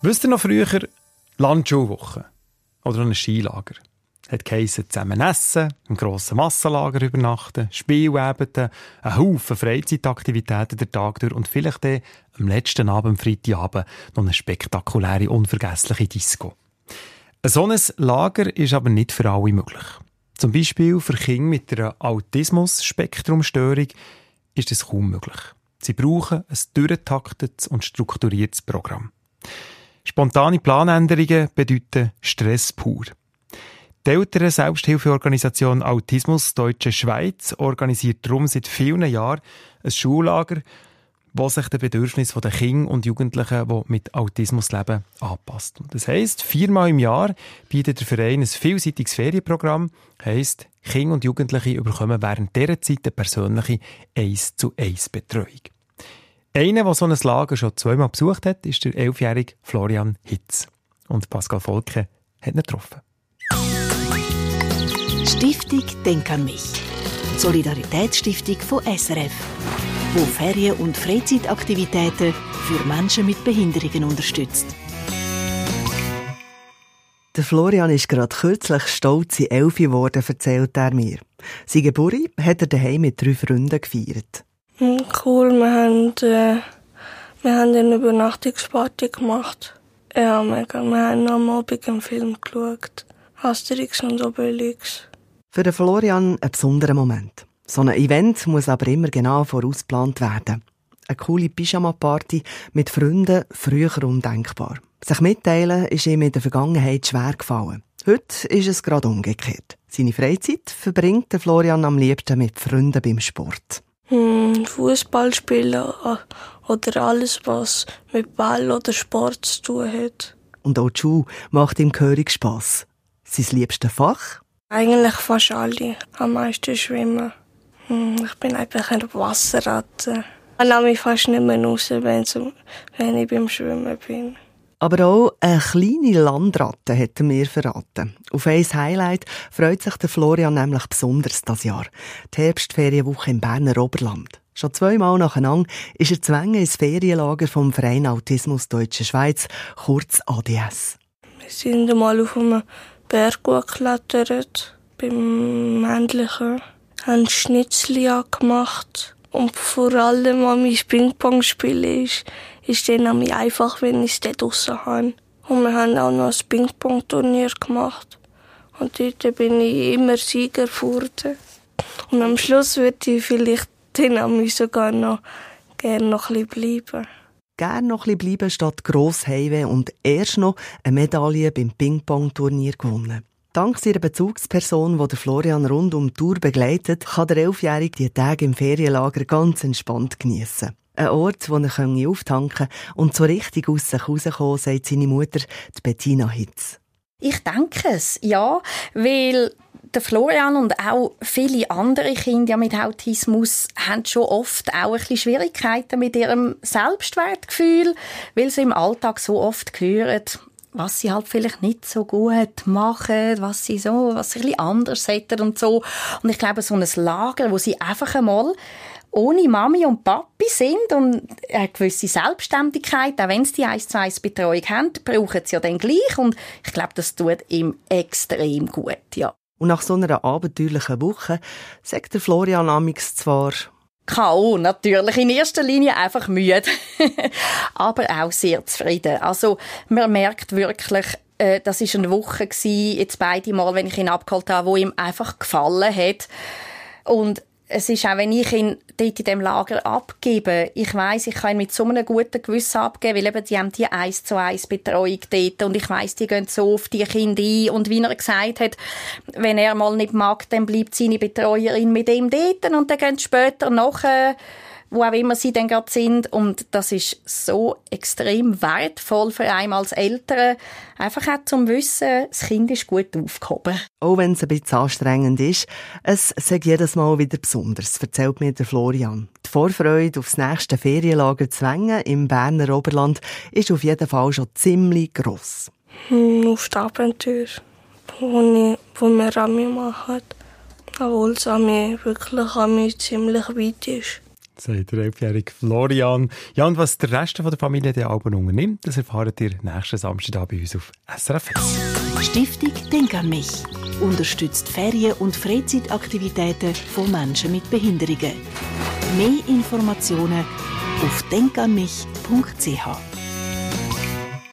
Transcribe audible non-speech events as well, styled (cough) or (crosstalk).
Wisst ihr noch früher Landschulwoche oder ein Skilager? Hat geheissen, zusammen essen, im grossen Massenlager übernachten, Spielabende, ein Haufen Freizeitaktivitäten der Tag durch und vielleicht dann am letzten Abend, Freitagabend, noch eine spektakuläre, unvergessliche Disco. Ein solches Lager ist aber nicht für alle möglich. Zum Beispiel für Kinder mit einer Autismus-Spektrumstörung ist das kaum möglich. Sie brauchen ein durchtaktetes und strukturiertes Programm. Spontane Planänderungen bedeuten Stress pur. Die ältere Selbsthilfeorganisation Autismus Deutsche Schweiz organisiert darum seit vielen Jahren ein Schullager, das sich den Bedürfnissen der Kinder und Jugendlichen, die mit Autismus leben, anpasst. Das heisst, viermal im Jahr bietet der Verein ein vielseitiges Ferienprogramm, heisst, Kinder und Jugendliche bekommen während dieser Zeit eine persönliche 1 zu 1 Betreuung. Einer, der so ein Lager schon zweimal besucht hat, ist der elfjährige Florian Hitz. Und Pascal Volke hat ihn getroffen. Stiftung Denk an mich. Solidaritätsstiftung von SRF, wo Ferien- und Freizeitaktivitäten für Menschen mit Behinderungen unterstützt. Der Florian ist gerade kürzlich stolz in Elfi geworden, erzählt er mir. Seine Geburt hat er daheim mit drei Freunden gefeiert. Hm, cool, wir haben, äh, wir haben eine Übernachtungsparty gemacht. Ja, mega. Wir haben am Abend einen Film geschaut. Asterix und Obelix. Für den Florian ein besonderer Moment. So ein Event muss aber immer genau vorausgeplant werden. Eine coole Pyjama-Party mit Freunden, früher undenkbar. Sich mitteilen ist ihm in der Vergangenheit schwer gefallen. Heute ist es gerade umgekehrt. Seine Freizeit verbringt der Florian am liebsten mit Freunden beim Sport. Hm, Fußball spielen oder alles, was mit Ball oder Sport zu tun hat. Und auch die Schule macht ihm gehörig Spass. Sein liebstes Fach? Eigentlich fast alle. Am meisten schwimmen. Hm, ich bin einfach eine Wasserratte. Ich lasse mich fast nicht mehr raus, wenn ich beim Schwimmen bin. Aber auch eine kleine Landratte hat er mir verraten. Auf ein Highlight freut sich der Florian nämlich besonders das Jahr. Die Herbstferienwoche im Berner Oberland. Schon zweimal nacheinander ist er zwänge ins Ferienlager vom Verein Autismus Deutsche Schweiz, kurz ADS. Wir sind einmal auf einem Berg geklettert, beim Männlichen, haben Schnitzli gemacht und vor allem an mein Ping-Pong-Spiel ist, ist dann an einfach, wenn ich es draussen habe. Und wir haben auch noch ein Ping-Pong-Turnier gemacht. Und dort bin ich immer Sieger geworden. Und am Schluss würde ich vielleicht dann sogar noch gerne noch ein bleiben. Gerne noch ein bleiben statt Grossheimweh und erst noch eine Medaille beim Ping-Pong-Turnier gewonnen. Dank seiner Bezugsperson, die Florian rund um die Tour begleitet, kann der Elfjährige die Tage im Ferienlager ganz entspannt geniessen. Ein Ort, wo er auftanken und so richtig aus sich rauskommen, sagt seine Mutter, die Bettina Hitz. Ich denke es, ja, weil der Florian und auch viele andere Kinder mit Autismus haben schon oft auch ein bisschen Schwierigkeiten mit ihrem Selbstwertgefühl, weil sie im Alltag so oft hören, was sie halt vielleicht nicht so gut machen, was sie so, was sie ein bisschen anders hätten und so. Und ich glaube, so ein Lager, wo sie einfach einmal ohne Mami und Papi sind und eine gewisse Selbstständigkeit, auch wenn sie die 1 zu 1 Betreuung haben, brauchen sie ja dann gleich und ich glaube, das tut ihm extrem gut, ja. Und nach so einer abenteuerlichen Woche sagt der Florian Amix zwar K.O. natürlich. In erster Linie einfach müde. (laughs) Aber auch sehr zufrieden. Also, man merkt wirklich, äh, das ist eine Woche gewesen, jetzt beide Mal, wenn ich ihn abgeholt habe, wo ihm einfach gefallen hat. Und es ist auch, wenn ich ihn dort in dem Lager abgebe, ich weiß, ich kann ihn mit so einem guten Gewissen abgeben, weil eben die haben die eins zu eins Betreuung dort und ich weiß, die gehen so auf die Kinder ein. Und wie er gesagt hat, wenn er mal nicht mag, dann bleibt seine Betreuerin mit ihm dort und dann gehen später nachher wo auch immer sie dann gerade sind. Und das ist so extrem wertvoll für einen als Eltern. Einfach auch zum Wissen, das Kind ist gut aufgehoben. Auch wenn es ein bisschen anstrengend ist, es sagt jedes Mal wieder besonders, erzählt mir der Florian. Die Vorfreude auf das nächste Ferienlager Zwängen im Berner Oberland ist auf jeden Fall schon ziemlich gross. Hm, auf die Abenteuer, wo, ich, wo wir an mir machen. Obwohl es an mir wirklich an mir ziemlich weit ist. Sagt der elfjährige Florian. Ja, und was der Rest der Familie der Alben unternimmt, das erfahrt ihr nächsten Samstag bei uns auf SRF 1. Stiftung Denk an mich unterstützt Ferien- und Freizeitaktivitäten von Menschen mit Behinderungen. Mehr Informationen auf denkanmich.ch